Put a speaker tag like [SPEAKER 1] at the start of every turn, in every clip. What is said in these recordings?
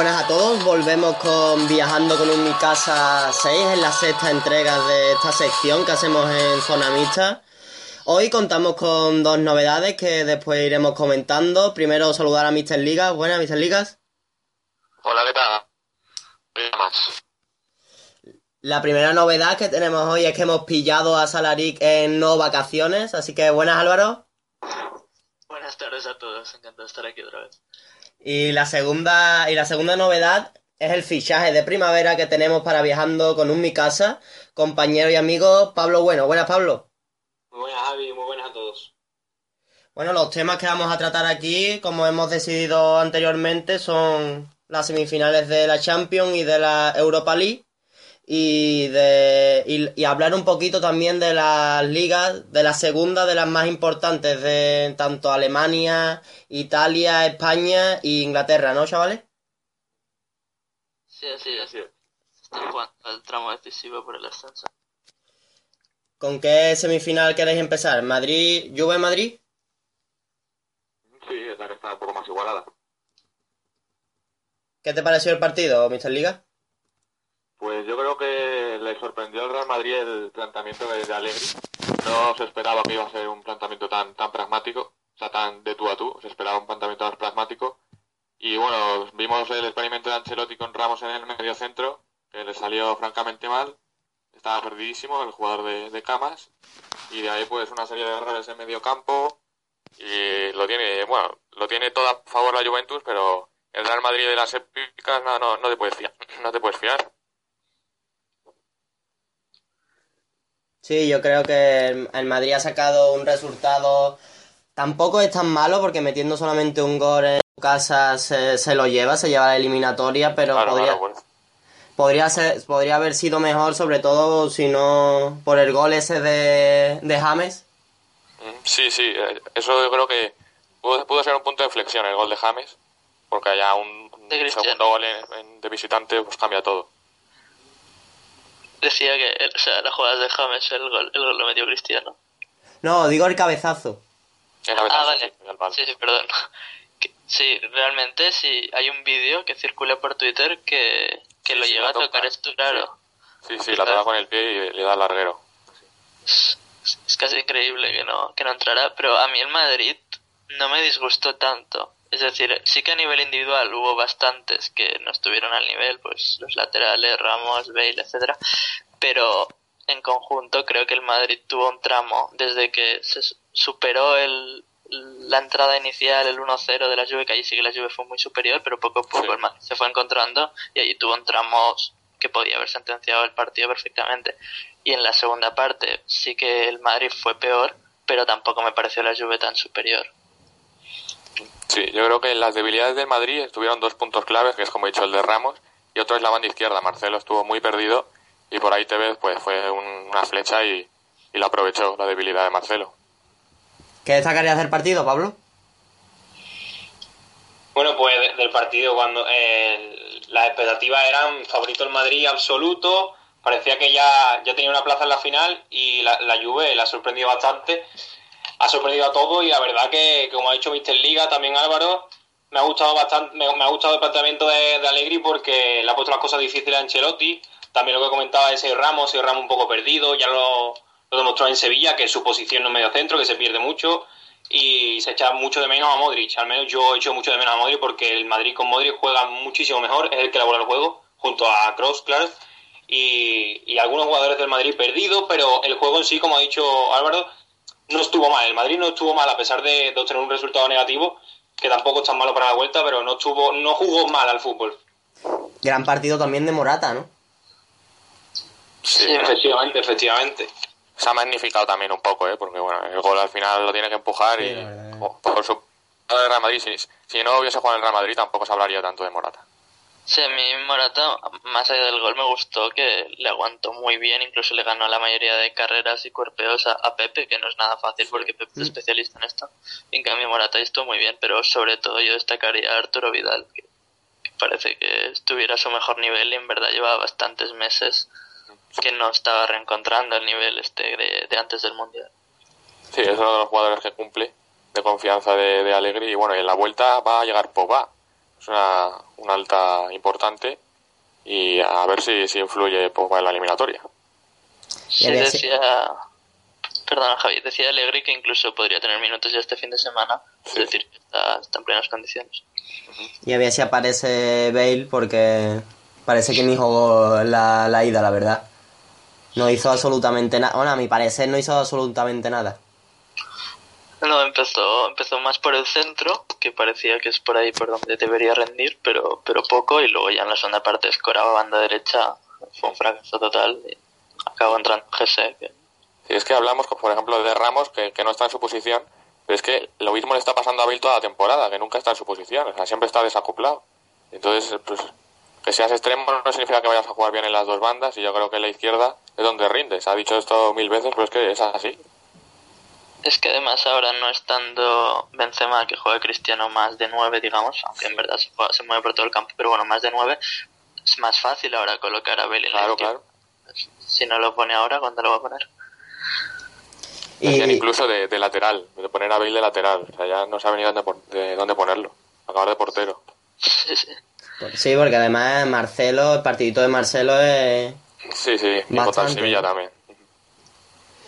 [SPEAKER 1] Buenas a todos, volvemos con Viajando con un Mi Casa 6 en la sexta entrega de esta sección que hacemos en Zona Mixta. Hoy contamos con dos novedades que después iremos comentando. Primero saludar a Mr. Ligas. Buenas, Mr. Ligas.
[SPEAKER 2] Hola, ¿qué tal?
[SPEAKER 1] La primera novedad que tenemos hoy es que hemos pillado a Salaric en no vacaciones, así que buenas Álvaro.
[SPEAKER 3] Buenas tardes a todos, encantado de estar aquí otra vez.
[SPEAKER 1] Y la segunda, y la segunda novedad es el fichaje de primavera que tenemos para viajando con un Mi Casa, compañero y amigo Pablo Bueno. Buenas, Pablo.
[SPEAKER 4] Muy buenas, Javi, muy buenas a todos.
[SPEAKER 1] Bueno, los temas que vamos a tratar aquí, como hemos decidido anteriormente, son las semifinales de la Champions y de la Europa League. Y, de, y, y hablar un poquito también de las ligas, de la segunda, de las más importantes de tanto Alemania, Italia, España e Inglaterra, ¿no, chavales?
[SPEAKER 3] Sí, así es. Jugando el tramo decisivo por el ascenso.
[SPEAKER 1] ¿Con qué semifinal queréis empezar? ¿Madrid, Juve Madrid?
[SPEAKER 2] Sí, es la que está un poco más igualada.
[SPEAKER 1] ¿Qué te pareció el partido, Mr. Liga?
[SPEAKER 2] Yo creo que le sorprendió al Real Madrid el planteamiento de, de. No se esperaba que iba a ser un planteamiento tan, tan pragmático, o sea, tan de tú a tú. Se esperaba un planteamiento más pragmático. Y bueno, vimos el experimento de Ancelotti con Ramos en el medio centro, que le salió francamente mal. Estaba perdidísimo el jugador de, de Camas. Y de ahí pues una serie de errores en medio campo. Y lo tiene, bueno, lo tiene todo a favor la Juventus, pero el Real Madrid de las épicas no, no, no te puedes fiar. No te puedes fiar.
[SPEAKER 1] Sí, yo creo que el, Madrid ha sacado un resultado. Tampoco es tan malo porque metiendo solamente un gol en su casa se, se lo lleva, se lleva la eliminatoria, pero
[SPEAKER 2] Claro,
[SPEAKER 1] podría,
[SPEAKER 2] claro, bueno.
[SPEAKER 1] podría, ser, podría haber sido mejor, sobre todo si no por el gol ese de, de James.
[SPEAKER 2] Mm, Sí, sí, eh, eso yo creo que pudo, pudo ser un punto de inflexión el gol de James, porque haya un, segundo gol en- en- de visitante, pues cambia todo.
[SPEAKER 3] Decía que, o sea, las jugadas de James, el gol, el gol lo metió Cristiano.
[SPEAKER 1] No, digo el cabezazo.
[SPEAKER 2] El cabezazo,
[SPEAKER 3] Ah, vale.
[SPEAKER 2] sí.
[SPEAKER 3] Sí, perdón. Que- sí, realmente sí, hay un vídeo que circula por Twitter que, que lo
[SPEAKER 2] sí, la
[SPEAKER 3] a tocar
[SPEAKER 2] toca.
[SPEAKER 3] esto, claro.
[SPEAKER 2] Sí, sí, la toca con el pie y le da al larguero.
[SPEAKER 3] Es, es casi increíble que no, que no entrara, pero a mí el Madrid no me disgustó tanto. Es decir, sí que a nivel individual hubo bastantes que no estuvieron al nivel, pues los laterales, Ramos, Bale, etcétera, pero en conjunto creo que el Madrid tuvo un tramo desde que se su- superó el, la entrada inicial, el 1-0 de la Juve, que allí sí que la Juve fue muy superior, pero poco a poco
[SPEAKER 2] Sí.
[SPEAKER 3] el Madrid se fue encontrando y allí tuvo un tramo que podía haber sentenciado el partido perfectamente. Y en la segunda parte sí que el Madrid fue peor, pero tampoco me pareció la Juve tan superior.
[SPEAKER 2] Sí, yo creo que en las debilidades del Madrid estuvieron dos puntos claves, que es como he dicho el de Ramos, y otro es la banda izquierda. Marcelo estuvo muy perdido y por ahí Tevez pues fue un- una flecha y, y lo aprovechó la debilidad de Marcelo.
[SPEAKER 1] ¿Qué destacarías del partido, Pablo?
[SPEAKER 4] Bueno, pues de- del partido, cuando eh, las expectativas eran favorito el Madrid absoluto, parecía que ya, ya tenía una plaza en la final y la, la Juve la ha sorprendido bastante, ha sorprendido a todos y la verdad que, como ha dicho Mister Liga, también Álvaro, me ha gustado bastante, me, ha gustado el planteamiento de, de Allegri porque le ha puesto las cosas difíciles a Ancelotti, también lo que comentaba ese Ramos, ese Ramos un poco perdido, ya lo, lo demostró en Sevilla, que su posición no es medio centro, que se pierde mucho y se echa mucho de menos a Modric. Al menos yo echo mucho de menos a Modric porque el Madrid con Modric juega muchísimo mejor, es el que elabora el juego, junto a Kroos, claro. Y, y algunos jugadores del Madrid perdidos, pero el juego en sí, como ha dicho Álvaro, no estuvo mal. El Madrid no estuvo mal a pesar de, de obtener un resultado negativo, que tampoco es tan malo para la vuelta, pero no estuvo, no jugó mal al fútbol.
[SPEAKER 1] Gran partido también de Morata, ¿no?
[SPEAKER 2] Sí,
[SPEAKER 3] Sí,
[SPEAKER 4] Efectivamente, efectivamente.
[SPEAKER 2] se ha magnificado también un poco, ¿eh? porque bueno, el gol al final lo tiene que empujar
[SPEAKER 1] Sí,
[SPEAKER 2] y oh, por su el Real Madrid, si, si no hubiese jugado en el Real Madrid tampoco se hablaría tanto de Morata.
[SPEAKER 3] Sí, a mí Morata, más allá del gol, me gustó que le aguantó muy bien, incluso le ganó la mayoría de carreras y cuerpeos a, a Pepe, que no es nada fácil porque Pepe es especialista en esto. En cambio, Morata estuvo muy bien, pero sobre todo yo destacaría a Arturo Vidal, que, que parece que estuviera a su mejor nivel y en verdad llevaba bastantes meses que no estaba reencontrando el nivel este de, de antes del Mundial.
[SPEAKER 2] Sí, es uno de los jugadores que cumple de confianza de, de y bueno, en la vuelta va a llegar Pogba. Es una, una alta importante y a ver si, si influye poco en la eliminatoria.
[SPEAKER 3] Sí, decía. Perdona, Javi, decía Allegri que incluso podría tener minutos ya este fin de semana. Es
[SPEAKER 2] Sí.
[SPEAKER 3] decir, que está, está en plenas condiciones.
[SPEAKER 1] Y a ver si aparece Bale porque parece que ni jugó la, la ida, la verdad. No hizo absolutamente nada. Bueno, a mi parecer no hizo absolutamente nada.
[SPEAKER 3] No, empezó, empezó más por el centro, que parecía que es por ahí por donde debería rendir, pero, pero poco, y luego ya en la segunda parte escoraba banda derecha, fue un fracaso total, y acabó entrando Gese, que
[SPEAKER 2] es que hablamos, por ejemplo, de Ramos, que, que no está en su posición, pero es que lo mismo le está pasando a Bale toda la temporada, que nunca está en su posición, o sea, siempre está desacoplado. Entonces, pues, que seas extremo no significa que vayas a jugar bien en las dos bandas, y yo creo que en la izquierda es donde rindes. Ha dicho esto mil veces, pero es que es así.
[SPEAKER 3] Es que además ahora no estando Benzema, que juega Cristiano más de 9, digamos, aunque en verdad se, juega- se mueve por todo el campo, pero bueno, más de 9, es más fácil ahora colocar a Bale en la
[SPEAKER 2] Claro, claro.
[SPEAKER 3] Si no lo pone ahora, ¿cuándo lo va a poner?
[SPEAKER 1] Y,
[SPEAKER 2] incluso de, de lateral, de poner a Bale de lateral. O sea, ya no sabe ni dónde, de dónde ponerlo. Acabar de portero.
[SPEAKER 3] Sí, sí.
[SPEAKER 1] sí, porque además Marcelo, el partidito de Marcelo es...
[SPEAKER 2] Sí, sí, y contra el
[SPEAKER 1] Bastante,
[SPEAKER 2] Sevilla
[SPEAKER 1] ¿no?
[SPEAKER 2] también.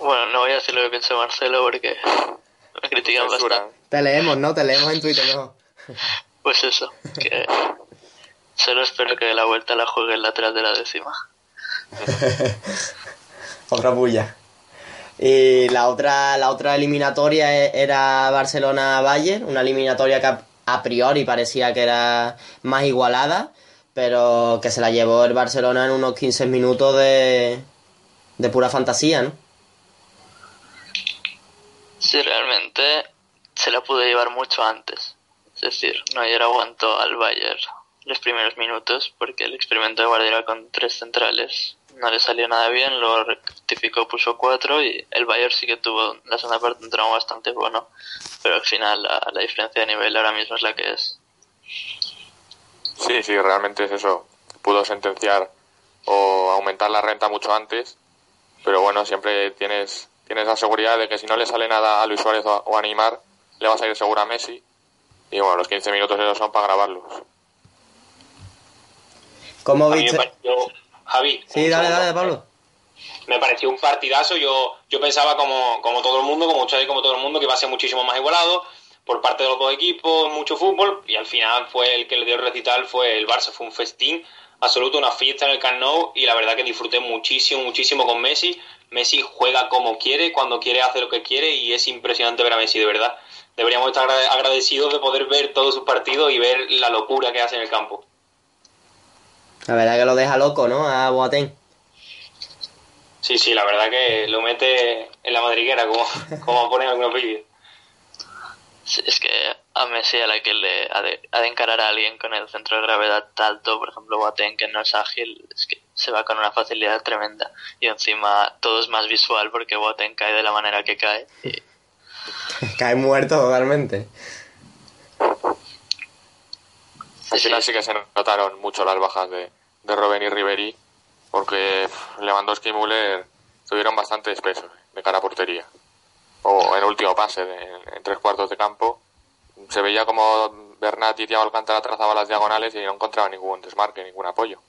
[SPEAKER 3] Bueno, no voy a decir lo que piensa Marcelo porque me critican
[SPEAKER 2] Censura.
[SPEAKER 3] bastante.
[SPEAKER 1] Te leemos, ¿no? Te leemos en Twitter, ¿no?
[SPEAKER 3] Pues eso, que solo espero que la vuelta la juegue el lateral de la décima.
[SPEAKER 1] Otra bulla. Y la otra, la otra eliminatoria e- era Barcelona-Bayern, una eliminatoria que a, a priori parecía que era más igualada, pero que se la llevó el Barcelona en unos 15 minutos de, de pura fantasía, ¿no?
[SPEAKER 3] Sí, realmente se la pudo llevar mucho antes. Es decir, no ayer aguantó al Bayern los primeros minutos porque el experimento de Guardiola con tres centrales no le salió nada bien, luego rectificó, puso cuatro y el Bayern sí que tuvo la segunda parte un tramo bastante bueno, pero al final la, la diferencia de nivel ahora mismo es la que es.
[SPEAKER 2] Sí, sí, realmente es eso. Pudo sentenciar o aumentar la renta mucho antes, pero bueno, siempre tienes, tienes la seguridad de que si no le sale nada a Luis Suárez o a, o a Neymar, le vas a ir seguro a Messi. Y bueno, los 15 minutos esos son para grabarlos.
[SPEAKER 1] ¿Cómo
[SPEAKER 4] A mí me
[SPEAKER 1] viste?
[SPEAKER 4] pareció, Javi.
[SPEAKER 1] Sí, dale,
[SPEAKER 4] segundo.
[SPEAKER 1] dale, Pablo.
[SPEAKER 4] Me pareció un partidazo. Yo, yo pensaba, como, como todo el mundo, como ustedes, como todo el mundo, que iba a ser muchísimo más igualado por parte de los dos equipos, mucho fútbol. Y al final fue el que le dio el recital, fue el Barça. Fue un festín absoluto, una fiesta en el Camp Nou. Y la verdad que disfruté muchísimo, muchísimo con Messi. Messi juega como quiere, cuando quiere hace lo que quiere. Y es impresionante ver a Messi, de verdad. Deberíamos estar agra- agradecidos de poder ver todos sus partidos y ver la locura que hace en el campo.
[SPEAKER 1] La verdad que lo deja loco, ¿no? A Boateng.
[SPEAKER 4] Sí, sí, la verdad que lo mete en la madriguera, como, como ponen algunos vídeos.
[SPEAKER 3] Sí, es que a Messi a la que le ha de, ha de encarar a alguien con el centro de gravedad alto, por ejemplo Boateng que no es ágil, es que se va con una facilidad tremenda y encima todo es más visual porque Boateng cae de la manera que cae y
[SPEAKER 1] Cae muerto totalmente.
[SPEAKER 2] Al
[SPEAKER 3] Sí,
[SPEAKER 2] final
[SPEAKER 3] sí.
[SPEAKER 2] sí que se notaron mucho las bajas de, de Robben y Ribery, porque Lewandowski y Müller estuvieron bastante espesos de cara a portería. O en último pase, de- en tres cuartos de campo, se veía como Bernat y Thiago Alcántara trazaban las diagonales y no encontraba ningún desmarque, ningún apoyo.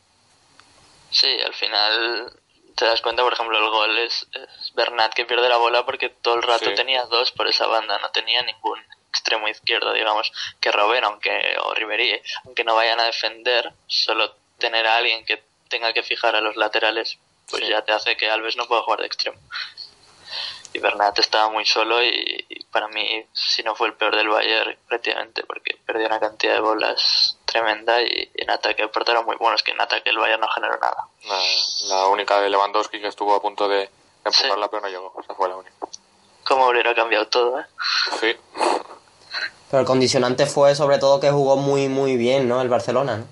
[SPEAKER 3] Sí, al final te das cuenta, por ejemplo, el gol es, es Bernat que pierde la bola porque todo el rato
[SPEAKER 2] Sí.
[SPEAKER 3] tenía dos por esa banda, no tenía ningún extremo izquierdo, digamos, que Robben, aunque, o Ribery, aunque no vayan a defender, solo tener a alguien que tenga que fijar a los laterales, pues
[SPEAKER 2] Sí.
[SPEAKER 3] ya te hace que Alves no pueda jugar de extremo. Y Bernat estaba muy solo y, y para mí, si no fue el peor del Bayern, prácticamente, porque perdió una cantidad de bolas tremenda y, y en ataque portaron muy buenos, que en ataque el Bayern no generó nada.
[SPEAKER 2] La, la única de Lewandowski que estuvo a punto de empujarla,
[SPEAKER 3] Sí.
[SPEAKER 2] pero no llegó. Esa fue la única.
[SPEAKER 3] Cómo hubiera cambiado todo, ¿eh?
[SPEAKER 2] Sí,
[SPEAKER 1] Pero el condicionante fue sobre todo que jugó muy, muy bien, ¿no? El Barcelona, ¿no?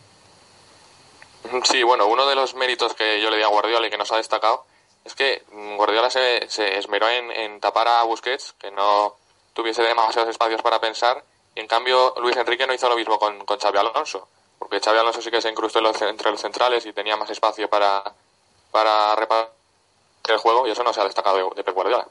[SPEAKER 2] Sí, bueno, uno de los méritos que yo le di a Guardiola y que nos ha destacado es que Guardiola se, esmeró en, en tapar a Busquets, que no tuviese demasiados espacios para pensar, y en cambio Luis Enrique no hizo lo mismo con, con Xavi Alonso, porque Xavi Alonso sí que se incrustó entre los centrales y tenía más espacio para, para repartir el juego, y eso no se ha destacado de, de Pep Guardiola.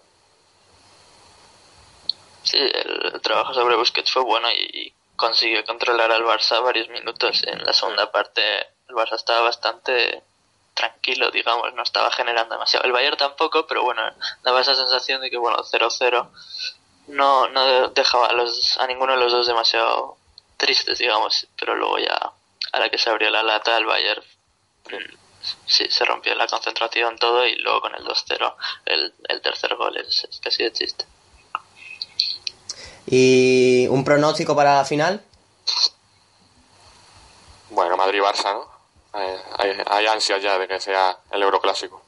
[SPEAKER 3] Sí, el, trabajo sobre Busquets fue bueno y consiguió controlar al Barça varios minutos. En la segunda parte el Barça estaba bastante tranquilo, digamos, no estaba generando demasiado. El Bayern tampoco, pero bueno, daba esa sensación de que, bueno, 0-0 no, no dejaba a, los, a ninguno de los dos demasiado tristes, digamos, pero luego ya, a la que se abrió la lata, el Bayern sí, se rompió la concentración todo y luego con el 2-0 el, el tercer gol es, es casi de chiste.
[SPEAKER 1] ¿Y un pronóstico para la final?
[SPEAKER 2] Bueno, Madrid-Barça, ¿no? Hay, hay, hay ansias ya de que sea el Euroclásico.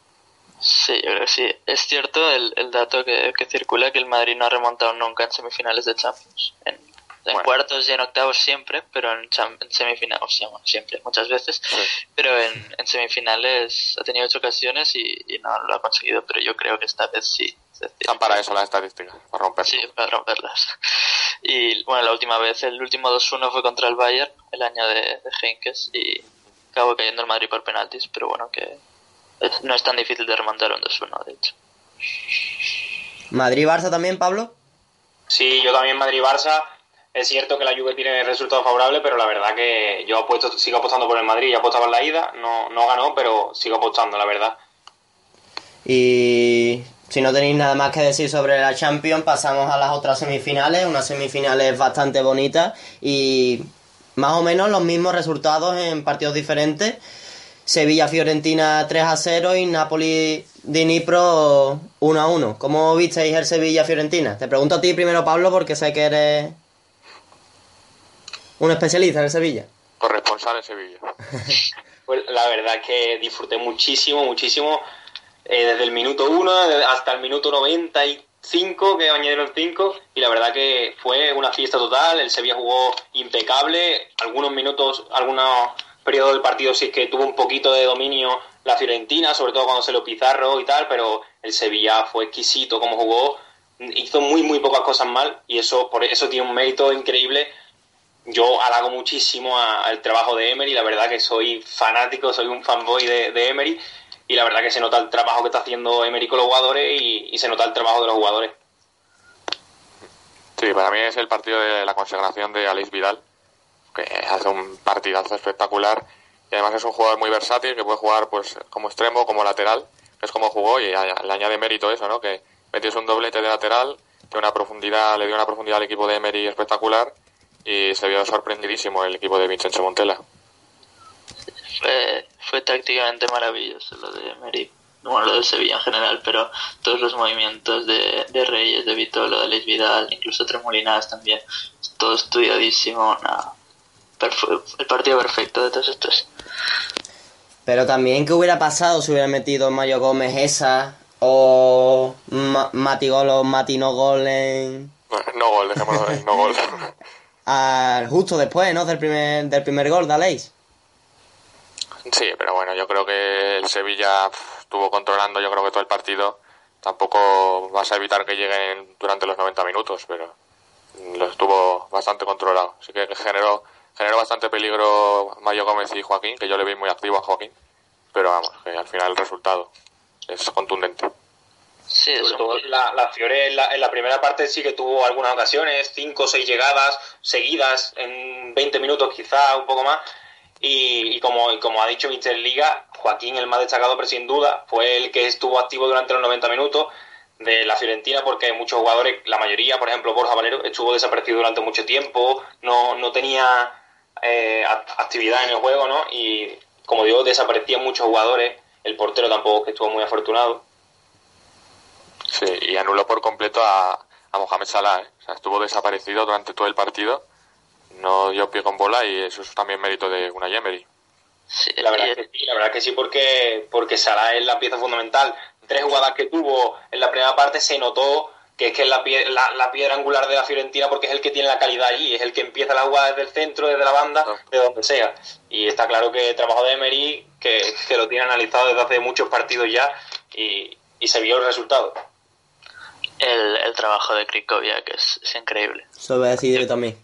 [SPEAKER 3] Sí, yo creo que sí. Es cierto el, el dato que, que circula que el Madrid no ha remontado nunca en semifinales de Champions. En, en
[SPEAKER 2] Bueno.
[SPEAKER 3] cuartos y en octavos siempre, pero en, semifinales, o sea, bueno, siempre, muchas veces,
[SPEAKER 2] Sí.
[SPEAKER 3] pero en, en semifinales ha tenido ocho ocasiones y, y no lo ha conseguido, pero yo creo que esta vez sí. Es decir,
[SPEAKER 2] Están para eso las estadísticas, para romper.
[SPEAKER 3] Sí, para romperlas. Y bueno, la última vez, el último 2-1 fue contra el Bayern, el año de, de Henkes, y acabó cayendo el Madrid por penaltis, pero bueno, que es- no es tan difícil de remontar un 2-1, de hecho.
[SPEAKER 1] ¿Madrid-Barça también, Pablo?
[SPEAKER 4] Sí, yo también Madrid-Barça. Es cierto que la Juve tiene resultados favorables, pero la verdad que yo apuesto, sigo apostando por el Madrid. Ya apostaba en la ida, no, no ganó, pero sigo apostando, la verdad.
[SPEAKER 1] Y si no tenéis nada más que decir sobre la Champions, pasamos a las otras semifinales, unas semifinales bastante bonitas y más o menos los mismos resultados en partidos diferentes. Sevilla-Fiorentina 3 a 0 y Napoli-Dnipro 1 a 1. ¿Cómo visteis el Sevilla-Fiorentina? Te pregunto a ti primero, Pablo, porque sé que eres un especialista en el Sevilla.
[SPEAKER 2] Corresponsal en Sevilla.
[SPEAKER 4] Pues la verdad es que disfruté muchísimo, muchísimo. eh, desde el minuto 1 hasta el minuto 95, que añadieron 5. Y la verdad que fue una fiesta total. El Sevilla jugó impecable. Algunos minutos, algunos periodos del partido sí es que tuvo un poquito de dominio la Fiorentina, sobre todo cuando se lo Pizarro y tal. Pero el Sevilla fue exquisito como jugó. Hizo muy, muy pocas cosas mal. Y eso, por eso tiene un mérito increíble yo halago muchísimo al trabajo de Emery, la verdad que soy fanático, soy un fanboy de, de Emery y la verdad que se nota el trabajo que está haciendo Emery con los jugadores y, se nota el trabajo de los jugadores.
[SPEAKER 2] Sí, para mí es el partido de la consagración de Alex Vidal, que hace un partidazo espectacular y además es un jugador muy versátil que puede jugar pues como extremo, como lateral, es como jugó y le añade mérito eso, ¿no? Que metió un doblete de lateral, que una profundidad, le dio una profundidad al equipo de Emery espectacular y se vio sorprendidísimo el equipo de Vincenzo Montella.
[SPEAKER 3] Fue, fue tácticamente maravilloso lo de Emery. Bueno, lo de Sevilla en general, pero todos los movimientos de, de Reyes, de Vitolo, de Luis Vidal, incluso Tremolinas también, todo estudiadísimo. nada. El partido perfecto de todos estos.
[SPEAKER 1] Pero también, ¿qué hubiera pasado si hubiera metido Mario Gómez esa? O Ma- Mati Gol o Mati no gol en...
[SPEAKER 2] Bueno, no gol, dejémoslo ahí, no gol.
[SPEAKER 1] al- justo después, ¿no? Del primer, del primer gol de Aleix.
[SPEAKER 2] Sí, pero bueno, yo creo que el Sevilla estuvo controlando, yo creo que todo el partido. Tampoco vas a evitar que lleguen durante los 90 minutos, pero lo estuvo bastante controlado. Así que generó, generó bastante peligro Mayo Gómez y Joaquín, que yo le vi muy activo a Joaquín. Pero vamos, que al final el resultado es contundente.
[SPEAKER 3] Sí,
[SPEAKER 4] Sobre todo la, la Fiore en la, en la primera parte sí que tuvo algunas ocasiones, cinco o seis llegadas seguidas en 20 minutos quizá, un poco más. Y, y como, y como ha dicho Mister Liga, Joaquín, el más destacado, pero sin duda, fue el que estuvo activo durante los 90 minutos de la Fiorentina porque muchos jugadores, la mayoría, por ejemplo Borja Valero, estuvo desaparecido durante mucho tiempo, no, no tenía eh, act- actividad en el juego, ¿no? Y como digo, desaparecían muchos jugadores, el portero tampoco que estuvo muy afortunado.
[SPEAKER 2] Sí, y anuló por completo a, a Mohamed Salah. ¿eh? O sea, estuvo desaparecido durante todo el partido. No dio pie con bola y eso es también mérito de una Emery.
[SPEAKER 3] Sí,
[SPEAKER 4] La verdad
[SPEAKER 3] y-
[SPEAKER 4] que sí, la verdad que sí, porque, porque Salah es la pieza fundamental. Tres jugadas que tuvo en la primera parte se notó que es que es la, pie- la, la piedra angular de la Fiorentina porque es el que tiene la calidad allí, es el que empieza la jugada desde el centro, desde la banda, de donde sea. Y está claro que el trabajo de Emery, que, que lo tiene analizado desde hace muchos partidos ya, y, y se vio el resultado.
[SPEAKER 3] el, el trabajo de Krikoviak es, es increíble.
[SPEAKER 1] Eso voy a decir yo también.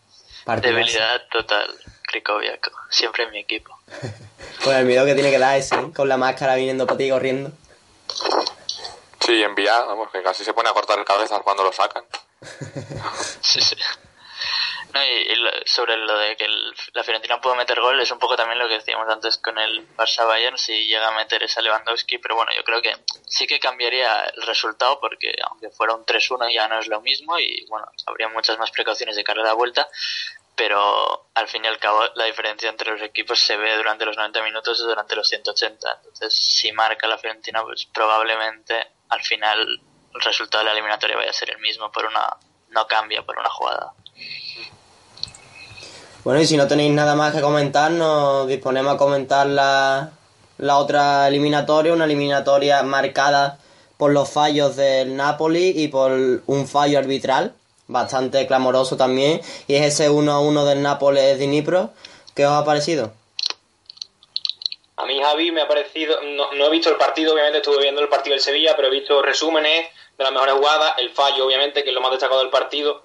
[SPEAKER 1] Partidazo.
[SPEAKER 3] Debilidad total, Krikoviak, siempre en mi equipo.
[SPEAKER 1] Con el miedo que tiene que dar ese, ¿eh? con la máscara viniendo para ti corriendo.
[SPEAKER 2] Sí, envía, vamos, que casi se pone a cortar cabezas cuando lo sacan.
[SPEAKER 3] Sí, sí. No, y, sobre lo de que la Fiorentina pudo meter gol, es un poco también lo que decíamos antes con el Barça Bayern, si llega a meter esa Lewandowski, pero bueno, yo creo que sí que cambiaría el resultado porque aunque fuera un 3-1 ya no es lo mismo y bueno, habría muchas más precauciones de cara a la vuelta, pero al fin y al cabo la diferencia entre los equipos se ve durante los 90 minutos y durante los 180. Entonces, si marca la Fiorentina, pues probablemente al final el resultado de la eliminatoria vaya a ser el mismo por una no cambia por una jugada.
[SPEAKER 1] Bueno, y si no tenéis nada más que comentar, nos disponemos a comentar la, la otra eliminatoria, una eliminatoria marcada por los fallos del Napoli y por un fallo arbitral, bastante clamoroso también, y es ese 1-1 del Nápoles Dinipro. ¿Qué os ha parecido?
[SPEAKER 4] A mí, Javi, me ha parecido. No, no, he visto el partido, obviamente estuve viendo el partido del Sevilla, pero he visto resúmenes de las mejores jugadas, el fallo, obviamente, que es lo más destacado del partido.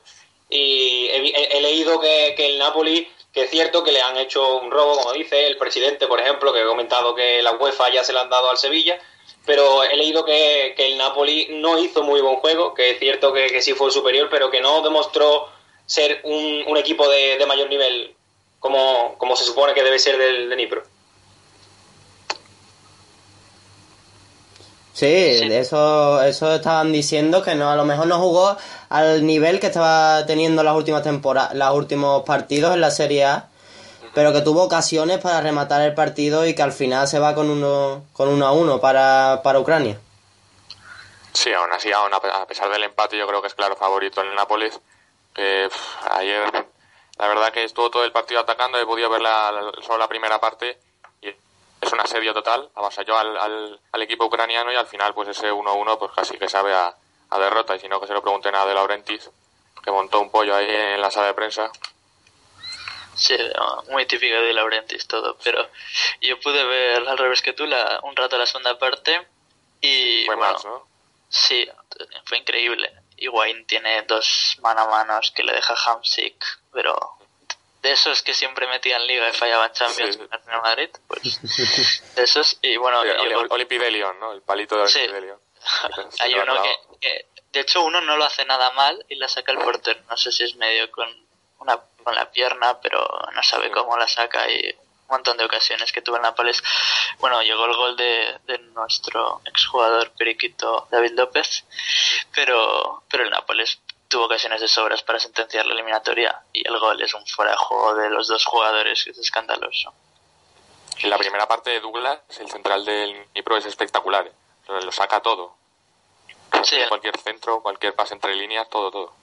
[SPEAKER 4] Y he, leído que, el Napoli, que es cierto que le han hecho un robo, como dice el presidente, por ejemplo, que he comentado que la UEFA ya se la han dado al Sevilla, pero he leído que, el Napoli no hizo muy buen juego, que es cierto que, sí fue superior, pero que no demostró ser un, equipo de, mayor nivel como, como se supone que debe ser del de Nipro.
[SPEAKER 1] Sí, eso, eso estaban diciendo que no, a lo mejor no jugó al nivel que estaba teniendo las últimas temporadas, los últimos partidos en la Serie A, pero que tuvo ocasiones para rematar el partido y que al final se va con uno, con uno a uno para, para Ucrania.
[SPEAKER 2] Sí, aún así, aún a pesar del empate, yo creo que es claro favorito en el Nápoles. Ayer, la verdad que estuvo todo el partido atacando, he podido ver la, solo la primera parte es un asedio total, avasalló al, al, al equipo ucraniano y al final pues ese 1-1 pues casi que sabe a, derrota y si no que se lo pregunten a De Laurentiis que montó un pollo ahí en la sala de prensa.
[SPEAKER 3] Sí, muy típico de Laurentiis todo, pero yo pude ver al revés que tú la, un rato la segunda parte y...
[SPEAKER 2] Fue más, ¿no?
[SPEAKER 3] Sí, fue increíble. Higuaín tiene dos mano a manos que le deja Hamsik, pero de esos que siempre metían liga y fallaban Champions en Real Madrid, pues de esos y bueno...
[SPEAKER 2] León, ¿no? El palito de Olipi de León.
[SPEAKER 3] Hay uno que, de hecho uno no lo hace nada mal y la saca el portero, no sé si es medio con una con la pierna, pero no sabe cómo la saca y un montón de ocasiones que tuvo en Nápoles. Bueno, llegó el gol de, de nuestro exjugador periquito David López, pero, pero el Nápoles tuvo ocasiones de sobras para sentenciar la eliminatoria y el gol es un fuera de juego de los dos jugadores, que es escandaloso.
[SPEAKER 2] En la primera parte de Douglas, el central del Nipro es espectacular, lo saca todo. Sí, cualquier centro, cualquier pase entre líneas, todo, todo.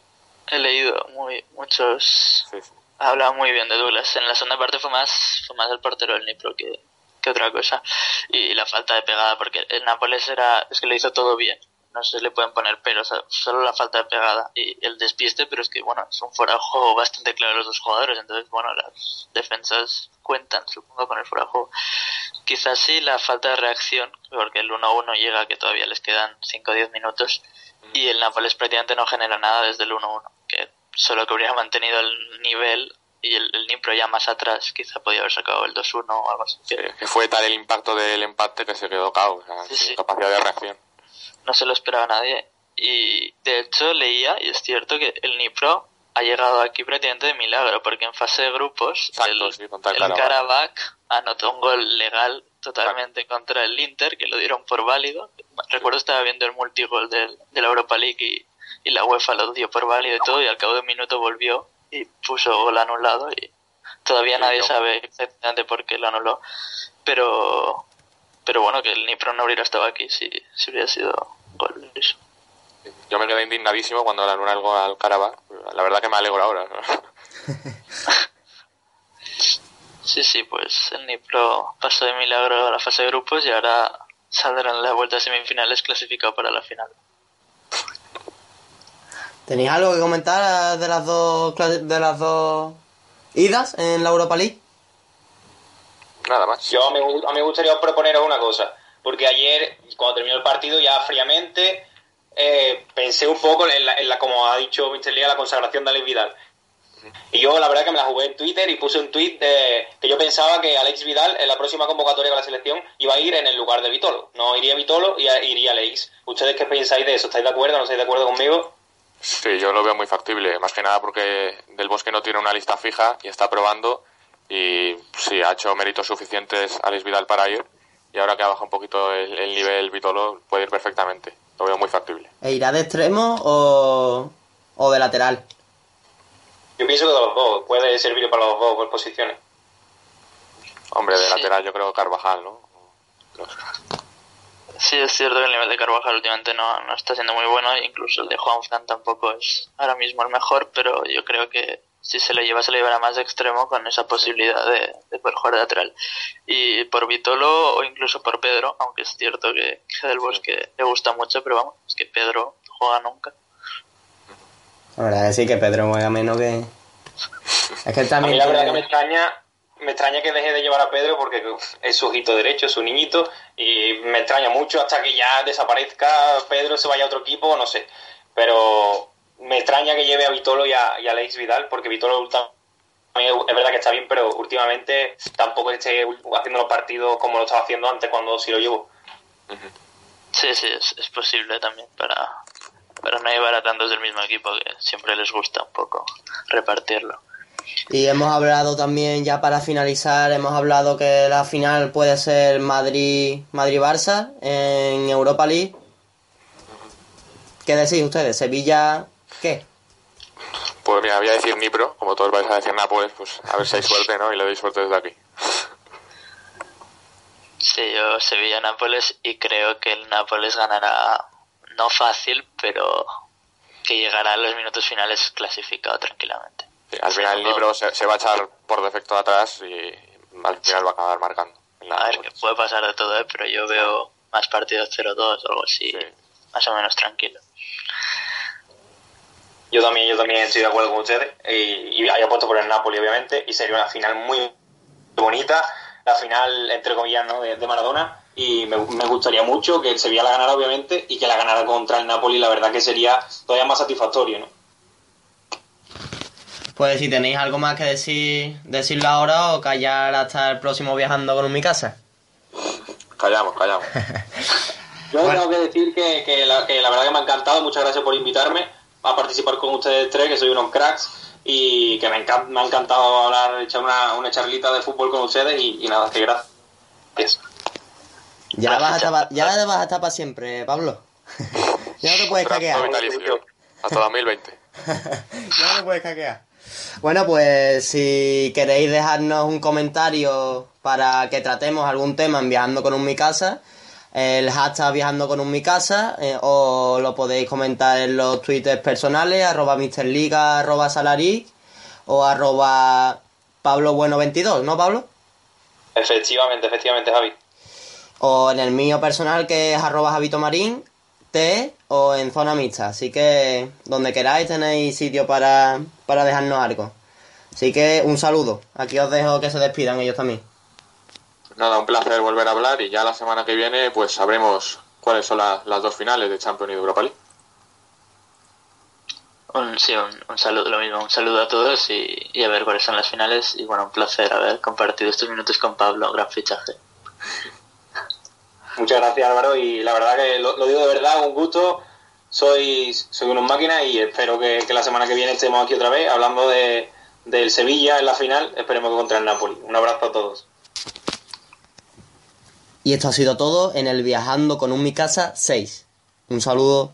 [SPEAKER 3] He leído muy, muchos... Sí, Hablaba muy bien de Douglas. En la segunda parte fue más, fue más el portero del Nipro que, que otra cosa. Y la falta de pegada, porque el Nápoles era, es que lo hizo todo bien no se le pueden poner peros, solo la falta de pegada y el despiste, pero es que bueno, es un fuera de juego bastante claro los dos jugadores, entonces bueno, las defensas cuentan, supongo, con el fuera de juego. Quizás sí la falta de reacción, porque el 1-1 llega que todavía les quedan 5 o 10 minutos y el Nápoles prácticamente no genera nada desde el 1-1, que solo que hubiera mantenido el nivel y el, el Nipro ya más atrás quizá podía haber sacado el 2-1 o algo así.
[SPEAKER 2] que fue tal el impacto del empate que se quedó cao, sin capacidad de reacción
[SPEAKER 3] no se lo esperaba nadie. Y de hecho leía, y es cierto que el Nipro ha llegado aquí prácticamente de milagro, porque en fase de grupos el, sí, anotó un gol legal totalmente contra el Inter, que lo dieron por válido. Recuerdo estaba viendo el multigol del, de la Europa League y, y, la UEFA lo dio por válido y todo, y al cabo de un minuto volvió y puso gol anulado y todavía nadie sabe exactamente por qué lo anuló. Pero pero bueno, que el Nipro no hubiera estado aquí si, si hubiera sido
[SPEAKER 2] Yo me quedé indignadísimo cuando le anularon algo al Caraba. La verdad que me alegro ahora.
[SPEAKER 3] sí, sí, pues el Nipro pasó de milagro a la fase de grupos y ahora saldrán en la vuelta a semifinales clasificado para la final.
[SPEAKER 1] ¿Tenéis algo que comentar de las dos de las dos idas en la Europa League?
[SPEAKER 4] Nada más. Yo a mí, me gustaría proponeros una cosa, porque ayer, cuando terminó el partido, ya fríamente eh, pensé un poco en la, como ha dicho Mr. Lía, la consagración de Alex Vidal. Y yo la verdad que me la jugué en Twitter y puse un tweet de que yo pensaba que Alex Vidal en la próxima convocatoria con la selección iba a ir en el lugar de Vitolo. No iría Vitolo y iría Alex. ¿Ustedes qué pensáis de eso? ¿Estáis de acuerdo? ¿No estáis de acuerdo conmigo?
[SPEAKER 2] Sí, yo lo veo muy factible, más que nada porque Del Bosque no tiene una lista fija y está probando y sí, ha hecho méritos suficientes Alex Vidal para ir y ahora que ha bajado un poquito el, el nivel Vitolo puede ir perfectamente, lo veo muy factible.
[SPEAKER 1] ¿E irá de extremo o, o de lateral?
[SPEAKER 4] Yo pienso que de los dos, puede servir para los dos posiciones.
[SPEAKER 2] Hombre, de
[SPEAKER 3] Sí.
[SPEAKER 2] lateral yo creo Carvajal, ¿no?
[SPEAKER 3] Sí, es cierto que el nivel de Carvajal últimamente no, no está siendo muy bueno, incluso el de Juanfran tampoco es ahora mismo el mejor, pero yo creo que si se le lleva, se le llevará más de extremo con esa posibilidad de, de poder jugar de lateral. Y por Vitolo o incluso por Pedro, aunque es cierto que, que Del Bosque le gusta mucho, pero vamos, es que Pedro no juega nunca.
[SPEAKER 1] La verdad que sí, que Pedro juega menos que... Es que
[SPEAKER 4] A mí
[SPEAKER 1] también...
[SPEAKER 4] la verdad que me extraña, me extraña que deje de llevar a Pedro porque es su ojito derecho, es su niñito, y me extraña mucho hasta que ya desaparezca Pedro, se vaya a otro equipo, no sé. Pero me extraña que lleve a Vitolo y a, y a Alex Vidal, porque Vitolo es verdad que está bien, pero últimamente tampoco esté haciendo los partidos como lo estaba haciendo antes cuando sí lo llevo.
[SPEAKER 3] Sí, sí, es, es posible también para, para no llevar a tantos del mismo equipo que siempre les gusta un poco repartirlo.
[SPEAKER 1] Y hemos hablado también, ya para finalizar, hemos hablado que la final puede ser Madrid Madrid-Barça en Europa League. ¿Qué decís ustedes? ¿Sevilla qué?
[SPEAKER 2] Pues mira, voy a decir Nipro, como todos vais a decir Nápoles, pues a ver si hay suerte, ¿no? Y le doy suerte desde aquí.
[SPEAKER 3] Sí, yo Sevilla-Nápoles y creo que el Nápoles ganará no fácil, pero que llegará a los minutos finales clasificado tranquilamente.
[SPEAKER 2] Sí, al final el Nipro se, se va a echar por defecto atrás y al final va a acabar marcando.
[SPEAKER 3] A ver, que puede pasar de todo, ¿eh? pero yo veo más partidos 0-2 o algo así,
[SPEAKER 2] Sí.
[SPEAKER 3] más o menos tranquilo.
[SPEAKER 4] Yo también, yo también estoy de acuerdo con ustedes y, y haya puesto por el Napoli, obviamente, y sería una final muy bonita, la final, entre comillas, ¿no? de, de Maradona, y me, me gustaría mucho que el Sevilla la ganara, obviamente, y que la ganara contra el Napoli, la verdad que sería todavía más satisfactorio, ¿no?
[SPEAKER 1] Pues si tenéis algo más que decir, decirlo ahora o callar hasta el próximo viajando con un mi casa.
[SPEAKER 2] Callamos, callamos.
[SPEAKER 4] Yo
[SPEAKER 1] Bueno.
[SPEAKER 4] tengo que decir que, que la, que la verdad que me ha encantado, muchas gracias por invitarme a participar con ustedes tres, que soy unos cracks, y que me, encan- me ha encantado hablar, echar una, una charlita de fútbol con ustedes, y, y nada, que gracias.
[SPEAKER 1] Ya, vas a estar, ya la vas a estar para siempre, Pablo. ya no te puedes caquear.
[SPEAKER 2] Hasta 2020.
[SPEAKER 1] ya no te puedes caquear. Bueno, pues si queréis dejarnos un comentario para que tratemos algún tema en Viajando con un Mi Casa, el hashtag Viajando con un Mi Casa, eh, o lo podéis comentar en los twitters personales, arroba Liga arroba Salaric, o arroba Pablo Bueno 22, ¿no, Pablo?
[SPEAKER 4] Efectivamente, efectivamente, Javi.
[SPEAKER 1] O en el mío personal que es arroba Javito Marín, T o en zona mixta. Así que donde queráis tenéis sitio para, para dejarnos algo. Así que un saludo. Aquí os dejo que se despidan ellos también.
[SPEAKER 2] Nada, un placer volver a hablar y ya la semana que viene pues sabremos cuáles son la- las dos finales de Champions y de Europa League.
[SPEAKER 3] Un, sí, un, un saludo, lo mismo, un saludo a todos y, y a ver cuáles son las finales. Y bueno, un placer haber compartido estos minutos con Pablo, gran fichaje.
[SPEAKER 4] Muchas gracias, Álvaro, y la verdad que lo, lo digo de verdad, un gusto. Soy, soy unos máquinas y espero que, que la semana que viene estemos aquí otra vez hablando de, del Sevilla en la final. Esperemos que contra el Napoli. Un abrazo a todos.
[SPEAKER 1] Y esto ha sido todo en el Viajando con un Mi Casa 6. Un saludo.